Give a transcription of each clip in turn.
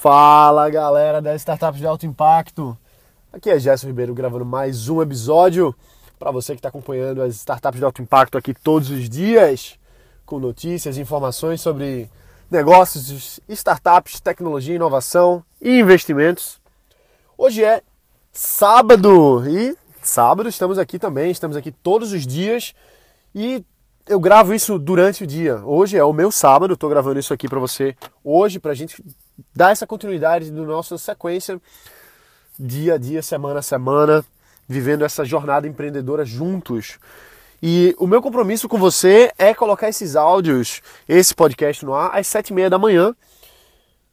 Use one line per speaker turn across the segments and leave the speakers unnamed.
Fala galera das startups de alto impacto. Aqui é Gerson Ribeiro gravando mais um episódio para você que está acompanhando as startups de alto impacto aqui todos os dias, com notícias, informações sobre negócios, startups, tecnologia, inovação e investimentos. Hoje é sábado e sábado estamos aqui também, estamos aqui todos os dias e eu gravo isso durante o dia. Hoje é o meu sábado, estou gravando isso aqui para você hoje, para a gente dar essa continuidade da nossa sequência, dia a dia, semana a semana, vivendo essa jornada empreendedora juntos. E o meu compromisso com você é colocar esses áudios, esse podcast no ar, às sete e meia da manhã.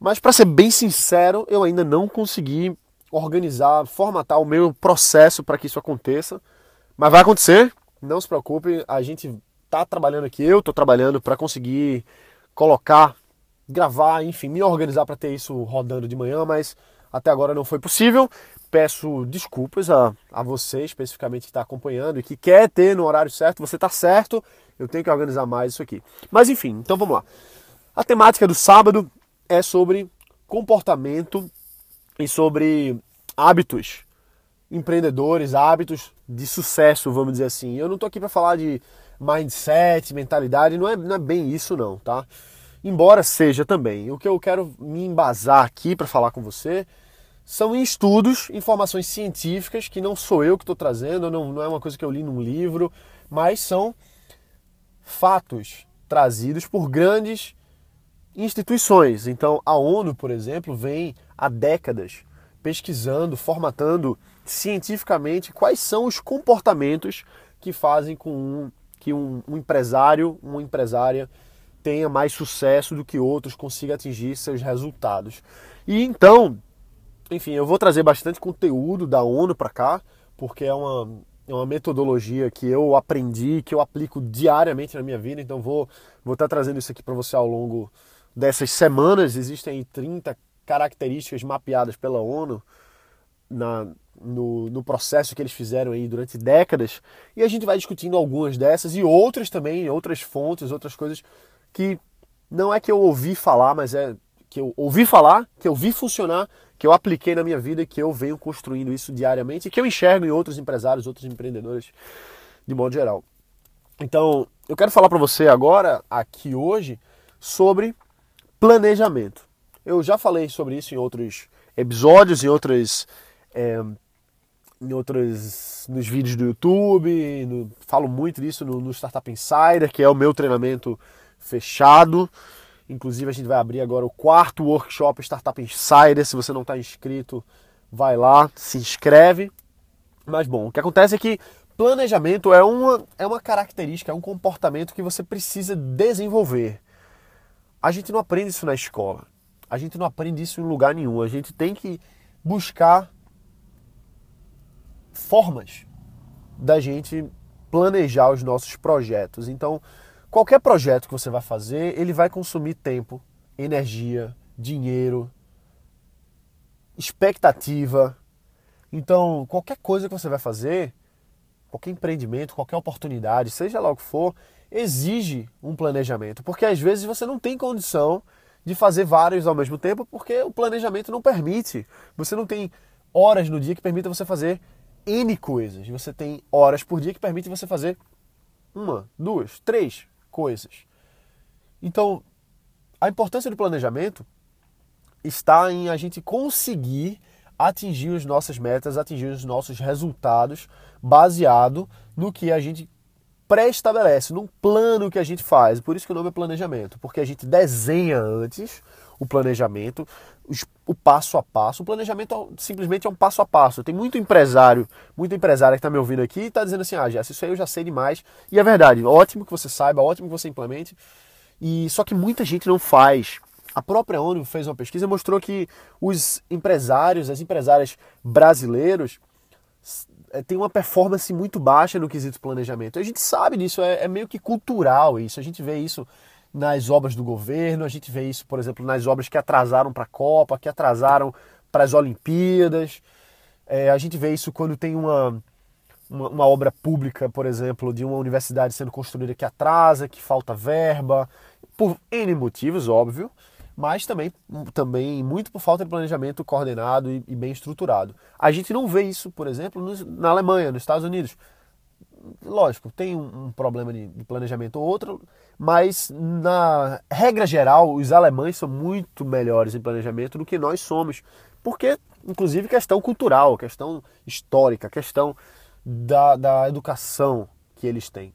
Mas para ser bem sincero, eu ainda não consegui organizar, formatar o meu processo para que isso aconteça. Mas vai acontecer, não se preocupe, a gente tá trabalhando aqui, eu tô trabalhando para conseguir colocar, gravar, enfim, me organizar para ter isso rodando de manhã, mas até agora não foi possível. Peço desculpas a, a você especificamente que está acompanhando e que quer ter no horário certo, você está certo, eu tenho que organizar mais isso aqui. Mas enfim, então vamos lá. A temática do sábado é sobre comportamento e sobre hábitos empreendedores, hábitos de sucesso, vamos dizer assim. Eu não estou aqui para falar de mindset, mentalidade, não é, não é bem isso não, tá? Embora seja também. O que eu quero me embasar aqui para falar com você são em estudos, informações científicas, que não sou eu que estou trazendo, não, não é uma coisa que eu li num livro, mas são fatos trazidos por grandes instituições. Então, a ONU, por exemplo, vem há décadas pesquisando, formatando cientificamente quais são os comportamentos que fazem com um que um, um empresário, uma empresária tenha mais sucesso do que outros, consiga atingir seus resultados. E então, enfim, eu vou trazer bastante conteúdo da ONU para cá, porque é uma, é uma metodologia que eu aprendi, que eu aplico diariamente na minha vida, então vou vou estar tá trazendo isso aqui para você ao longo dessas semanas. Existem 30 características mapeadas pela ONU na, no, no, processo que eles fizeram aí durante décadas e a gente vai discutindo algumas dessas e outras também, outras fontes, outras coisas que não é que eu ouvi falar, mas é que eu ouvi falar, que eu vi funcionar, que eu apliquei na minha vida e que eu venho construindo isso diariamente e que eu enxergo em outros empresários, outros empreendedores de modo geral. Então, eu quero falar para você agora, aqui hoje, sobre planejamento. Eu já falei sobre isso em outros episódios, em outras é, em outras nos vídeos do YouTube, no, falo muito disso no, no, Startup Insider, que é o meu treinamento fechado. Inclusive a gente vai abrir agora o quarto workshop Startup Insider. Se você não está inscrito, vai lá, se inscreve. Mas bom, o que acontece é que planejamento é uma, é uma característica, é um comportamento que você precisa desenvolver. A gente não aprende isso na escola. A gente não aprende isso em lugar nenhum. A gente tem que buscar formas da gente planejar os nossos projetos. Então, qualquer projeto que você vai fazer, ele vai consumir tempo, energia, dinheiro, expectativa. Então, qualquer coisa que você vai fazer, qualquer empreendimento, qualquer oportunidade, seja lá o que for, exige um planejamento, porque às vezes você não tem condição de fazer vários ao mesmo tempo, porque o planejamento não permite. Você não tem horas no dia que permita você fazer N coisas. Você tem horas por dia que permitem você fazer uma, duas, três coisas. Então, a importância do planejamento está em a gente conseguir atingir as nossas metas, atingir os nossos resultados baseado no que a gente pré-estabelece, num plano que a gente faz. Por isso que o nome é planejamento, porque a gente desenha antes o planejamento, o passo a passo. O planejamento simplesmente é um passo a passo. Tem muito empresário, muita empresária que está me ouvindo aqui e está dizendo assim: ah, Jess, isso aí eu já sei demais. E é verdade, ótimo que você saiba, ótimo que você implemente. E só que muita gente não faz. A própria ONU fez uma pesquisa e mostrou que os empresários, as empresárias brasileiros, eh, têm uma performance muito baixa no quesito planejamento. A gente sabe disso, é, é meio que cultural isso. A gente vê isso nas obras do governo, a gente vê isso, por exemplo, nas obras que atrasaram para a Copa, que atrasaram para as Olimpíadas. É, a gente vê isso quando tem uma, uma, uma, obra pública, por exemplo, de uma universidade sendo construída que atrasa, que falta verba, por N motivos, óbvio. mas também, também muito por falta de planejamento coordenado e, e bem estruturado. A gente não vê isso, por exemplo, no, na Alemanha, nos Estados Unidos. Lógico, tem um, problema de, de, planejamento ou outro, mas na regra geral, os alemães são muito melhores em planejamento do que nós somos. Porque, inclusive, questão cultural, questão histórica, questão da, da educação que eles têm.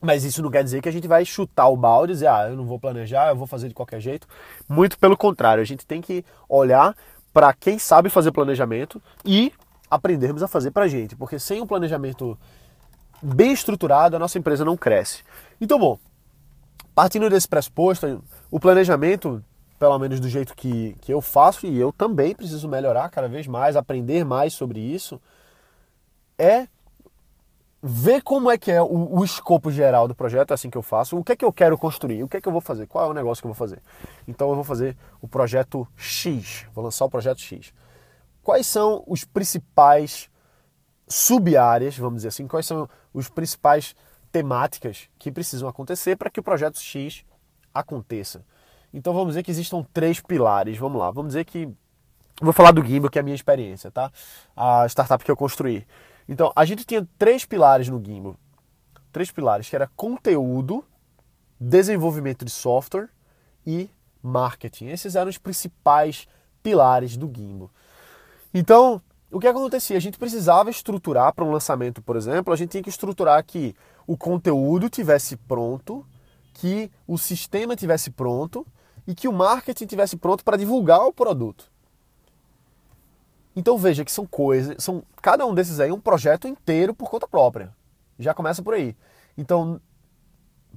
Mas isso não quer dizer que a gente vai chutar o balde e dizer, ah, eu não vou planejar, eu vou fazer de qualquer jeito. Muito pelo contrário, a gente tem que olhar para quem sabe fazer planejamento e aprendermos a fazer para a gente, porque sem um planejamento bem estruturado, a nossa empresa não cresce. Então, bom, partindo desse pressuposto, o planejamento, pelo menos do jeito que, que eu faço, e eu também preciso melhorar cada vez mais, aprender mais sobre isso, é ver como é que é o, o, escopo geral do projeto, é assim que eu faço, o que é que eu quero construir, o que é que eu vou fazer, qual é o negócio que eu vou fazer. Então eu vou fazer o projeto X, vou lançar o projeto X. Quais são os principais sub-áreas, vamos dizer assim, quais são os principais temáticas que precisam acontecer para que o projeto X aconteça. Então vamos dizer que existam três pilares, vamos lá, vamos dizer que vou falar do Gimbal, que é a minha experiência, tá? A startup que eu construí. Então, a gente tinha três pilares no Gimbal. Três pilares, que era conteúdo, desenvolvimento de software e marketing. Esses eram os principais pilares do Gimbal. Então, o que acontecia? A gente precisava estruturar para um lançamento, por exemplo, a gente tinha que estruturar que o conteúdo tivesse pronto, que o sistema tivesse pronto e que o marketing tivesse pronto para divulgar o produto. Então veja que são coisas, são cada um desses aí é um projeto inteiro por conta própria. Já começa por aí. Então,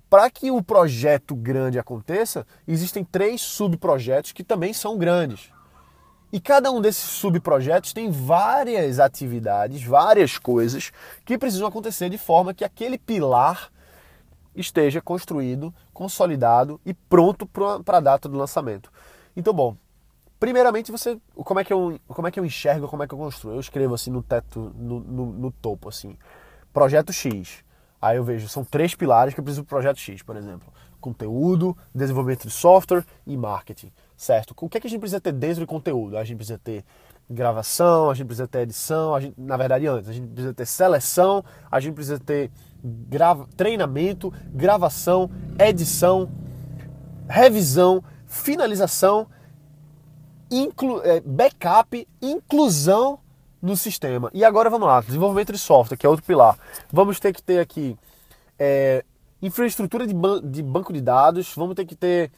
para que o projeto grande aconteça, existem três subprojetos que também são grandes. E cada um desses subprojetos tem várias atividades, várias coisas que precisam acontecer de forma que aquele pilar esteja construído, consolidado e pronto para a data do lançamento. Então, bom, Primeiramente, você, como é que eu, como é que eu enxergo, como é que eu construo? Eu escrevo assim no teto, no, no, no topo assim, projeto X. Aí eu vejo, são três pilares que eu preciso do projeto X, por exemplo. Conteúdo, desenvolvimento de software e marketing, certo? O que, é que a gente precisa ter dentro de conteúdo? A gente precisa ter gravação, a gente precisa ter edição, a gente, na verdade antes, a gente precisa ter seleção, a gente precisa ter grava, treinamento, gravação, edição, revisão, finalização inclu, é, backup, inclusão no sistema. E agora vamos lá, desenvolvimento de software, que é outro pilar. Vamos ter que ter aqui é, infraestrutura de, ban de banco de dados, vamos ter que ter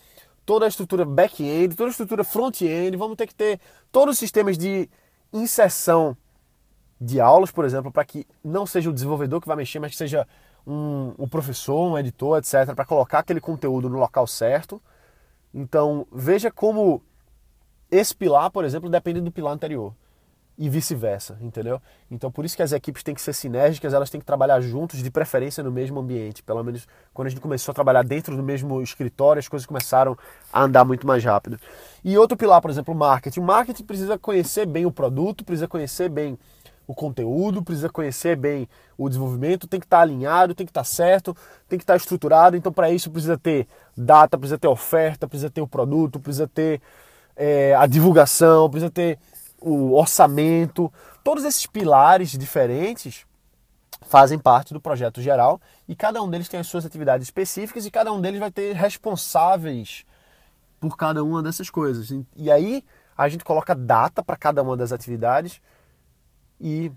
toda a estrutura back-end, toda a estrutura front-end, vamos ter que ter todos os sistemas de inserção de aulas, por exemplo, para que não seja o desenvolvedor que vai mexer, mas que seja um, um professor, um editor, etc., para colocar aquele conteúdo no local certo. Então, veja como esse pilar, por exemplo, depende do pilar anterior. E vice-versa, entendeu? Então por isso que as equipes têm que ser sinérgicas, elas têm que trabalhar juntos, de preferência no mesmo ambiente. Pelo menos quando a gente começou a trabalhar dentro do mesmo escritório, as coisas começaram a andar muito mais rápido. E outro pilar, por exemplo, o marketing. O marketing precisa conhecer bem o produto, precisa conhecer bem o conteúdo, precisa conhecer bem o desenvolvimento, tem que estar alinhado, tem que estar certo, tem que estar estruturado. Então, para isso, precisa ter data, precisa ter oferta, precisa ter o produto, precisa ter é, a divulgação, precisa ter o orçamento. Todos esses pilares diferentes fazem parte do projeto geral e cada um deles tem as suas atividades específicas e cada um deles vai ter responsáveis por cada uma dessas coisas. E aí a gente coloca data para cada uma das atividades e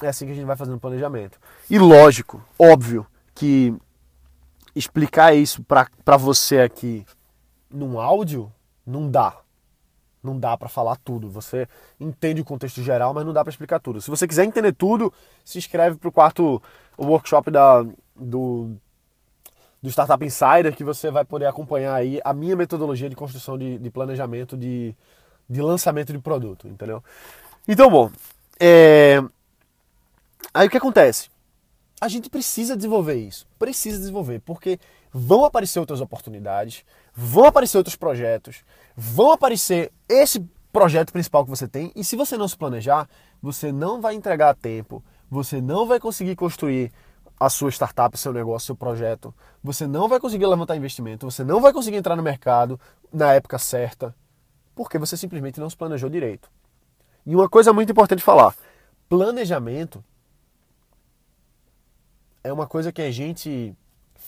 é assim que a gente vai fazendo o planejamento. E lógico, óbvio que explicar isso para você aqui num áudio não dá não dá para falar tudo. Você entende o contexto geral, mas não dá para explicar tudo. Se você quiser entender tudo, se inscreve para o quarto workshop da, do, do Startup Insider, que você vai poder acompanhar aí a minha metodologia de construção de, de planejamento de, de lançamento de produto, entendeu? Então, bom, é... aí o que acontece? A gente precisa desenvolver isso, precisa desenvolver, porque vão aparecer outras oportunidades, vão aparecer outros projetos, vão aparecer esse projeto principal que você tem, e se você não se planejar, você não vai entregar a tempo, você não vai conseguir construir a sua startup, seu negócio, seu projeto. Você não vai conseguir levantar investimento, você não vai conseguir entrar no mercado na época certa, porque você simplesmente não se planejou direito. E uma coisa muito importante falar: planejamento é uma coisa que a gente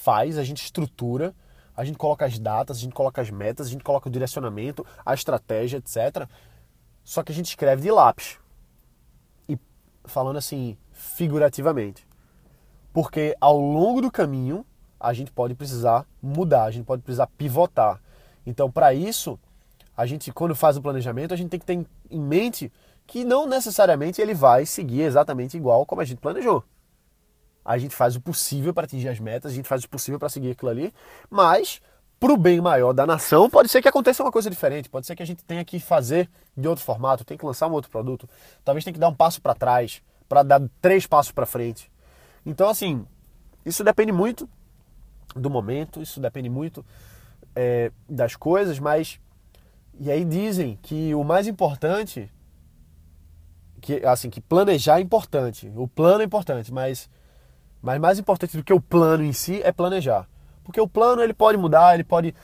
faz, a gente estrutura, a gente coloca as datas, a gente coloca as metas, a gente coloca o direcionamento, a estratégia, etc. Só que a gente escreve de lápis. E falando assim, figurativamente. Porque ao longo do caminho, a gente pode precisar mudar, a gente pode precisar pivotar. Então, para isso, a gente, quando faz o planejamento, a gente tem que ter em mente que não necessariamente ele vai seguir exatamente igual como a gente planejou. A gente faz o possível para atingir as metas, a gente faz o possível para seguir aquilo ali, mas para o bem maior da nação, pode ser que aconteça uma coisa diferente, pode ser que a gente tenha que fazer de outro formato, tem que lançar um outro produto, talvez tenha que dar um passo para trás, para dar três passos para frente. Então, assim, isso depende muito do momento, isso depende muito é, das coisas, mas. E aí dizem que o mais importante que assim que planejar é importante, o plano é importante, mas mas mais importante do que o plano em si é planejar, porque o plano ele pode mudar, ele pode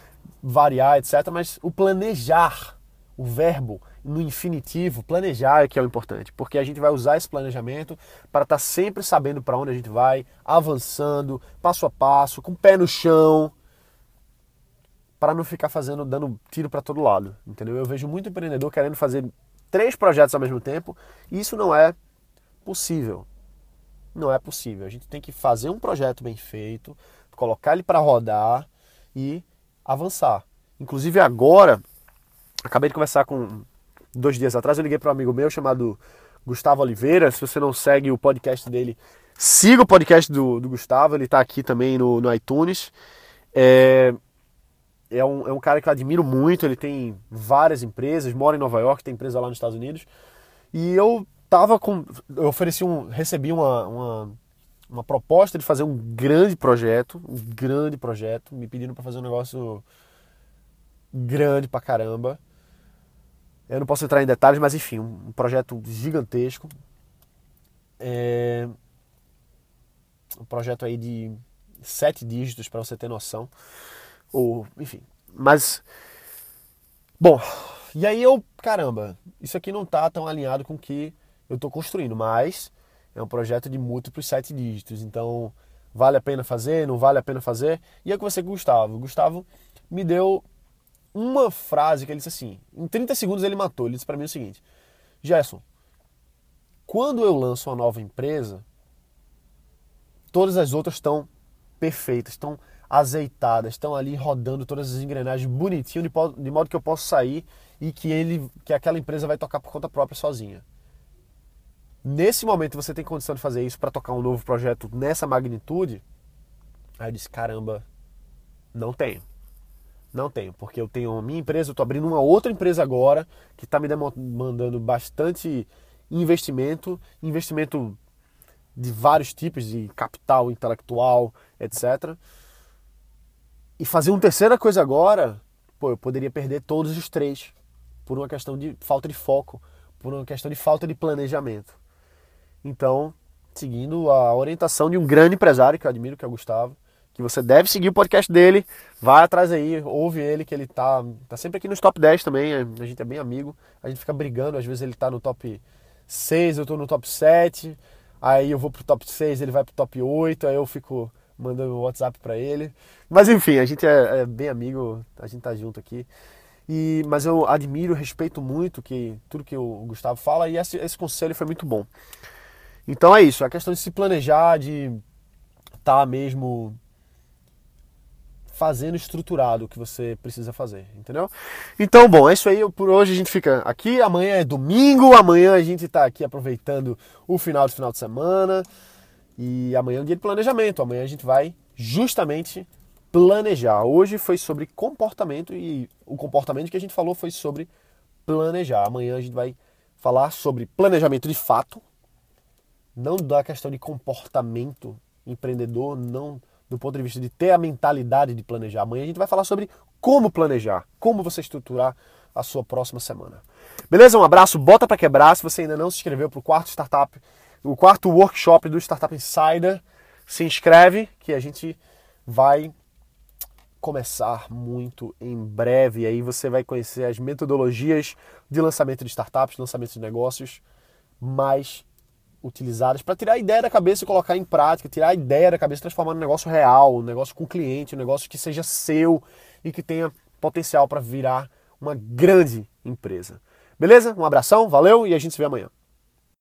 variar, etc. Mas o planejar, o verbo no infinitivo, planejar é que é o importante, porque a gente vai usar esse planejamento para estar tá sempre sabendo para onde a gente vai, avançando, passo a passo, com o pé no chão, para não ficar fazendo dando tiro para todo lado, entendeu? Eu vejo muito empreendedor querendo fazer três projetos ao mesmo tempo, e isso não é possível. Não é possível. A gente tem que fazer um projeto bem feito, colocar ele para rodar e avançar. Inclusive agora, acabei de conversar com dois dias atrás, eu liguei para um amigo meu chamado Gustavo Oliveira. Se você não segue o podcast dele, siga o podcast do, do Gustavo, ele está aqui também no, no iTunes. É, é um, é um cara que eu admiro muito, ele tem várias empresas, mora em Nova York, tem empresa lá nos Estados Unidos. E eu tava com. Eu ofereci um. recebi uma, uma, uma proposta de fazer um grande projeto, um grande projeto, me pedindo para fazer um negócio grande pra caramba. Eu não posso entrar em detalhes, mas enfim, um projeto gigantesco. É... Um projeto aí de sete dígitos para você ter noção ou enfim. Mas bom, e aí eu, caramba, isso aqui não tá tão alinhado com o que eu estou construindo, mas é um projeto de múltiplos sete dígitos, então vale a pena fazer, não vale a pena fazer. E conversei com o Gustavo. O Gustavo me deu uma frase que ele disse assim, em 30 segundos ele matou. Ele disse para mim o seguinte: Gerson, quando eu lanço uma nova empresa, todas as outras estão perfeitas, estão azeitadas, estão ali rodando todas as engrenagens bonitinho, de modo que eu posso sair e que ele, que aquela empresa vai tocar por conta própria sozinha. Nesse momento você tem condição de fazer isso para tocar um novo projeto nessa magnitude? Aí eu disse, caramba, não tenho. Não tenho, porque eu tenho a minha empresa, eu estou abrindo uma outra empresa agora que está me demandando bastante investimento, investimento de vários tipos, de capital intelectual, etc. E fazer uma terceira coisa agora, pô, eu poderia perder todos os três por uma questão de falta de foco, por uma questão de falta de planejamento. Então, seguindo a orientação de um grande empresário que eu admiro, que é o Gustavo, que você deve seguir o podcast dele, vai atrás aí, ouve ele, que ele tá, tá sempre aqui nos top 10 também, a gente é bem amigo, a gente fica brigando, às vezes ele tá no top 6, eu tô no top 7, aí eu vou pro top 6, ele vai pro top 8, aí eu fico mandando WhatsApp para ele. Mas enfim, a gente é, é, bem amigo, a gente tá junto aqui. E, mas eu admiro, respeito muito que tudo que o Gustavo fala e esse, esse conselho foi muito bom. Então é isso, a questão de se planejar, de estar tá mesmo fazendo estruturado o que você precisa fazer, entendeu? Então, bom, é isso aí. Por hoje a gente fica aqui. Amanhã é domingo. Amanhã a gente está aqui aproveitando o final de final de semana. E amanhã é um dia de planejamento. Amanhã a gente vai justamente planejar. Hoje foi sobre comportamento e o comportamento que a gente falou foi sobre planejar. Amanhã a gente vai falar sobre planejamento de fato, não da questão de comportamento empreendedor, não do ponto de vista de ter a mentalidade de planejar. Amanhã a gente vai falar sobre como planejar, como você estruturar a sua próxima semana. Beleza? Um abraço, bota para quebrar. Se você ainda não se inscreveu para o quarto startup o quarto workshop do Startup Insider. se inscreve que a gente vai começar muito em breve. E aí você vai conhecer as metodologias de lançamento de startups, lançamento de negócios mais utilizadas para tirar a ideia da cabeça e colocar em prática, tirar a ideia da cabeça transformar num negócio real, um negócio com cliente, um negócio que seja seu e que tenha potencial para virar uma grande empresa. Beleza? Um abração, valeu e a gente se vê amanhã.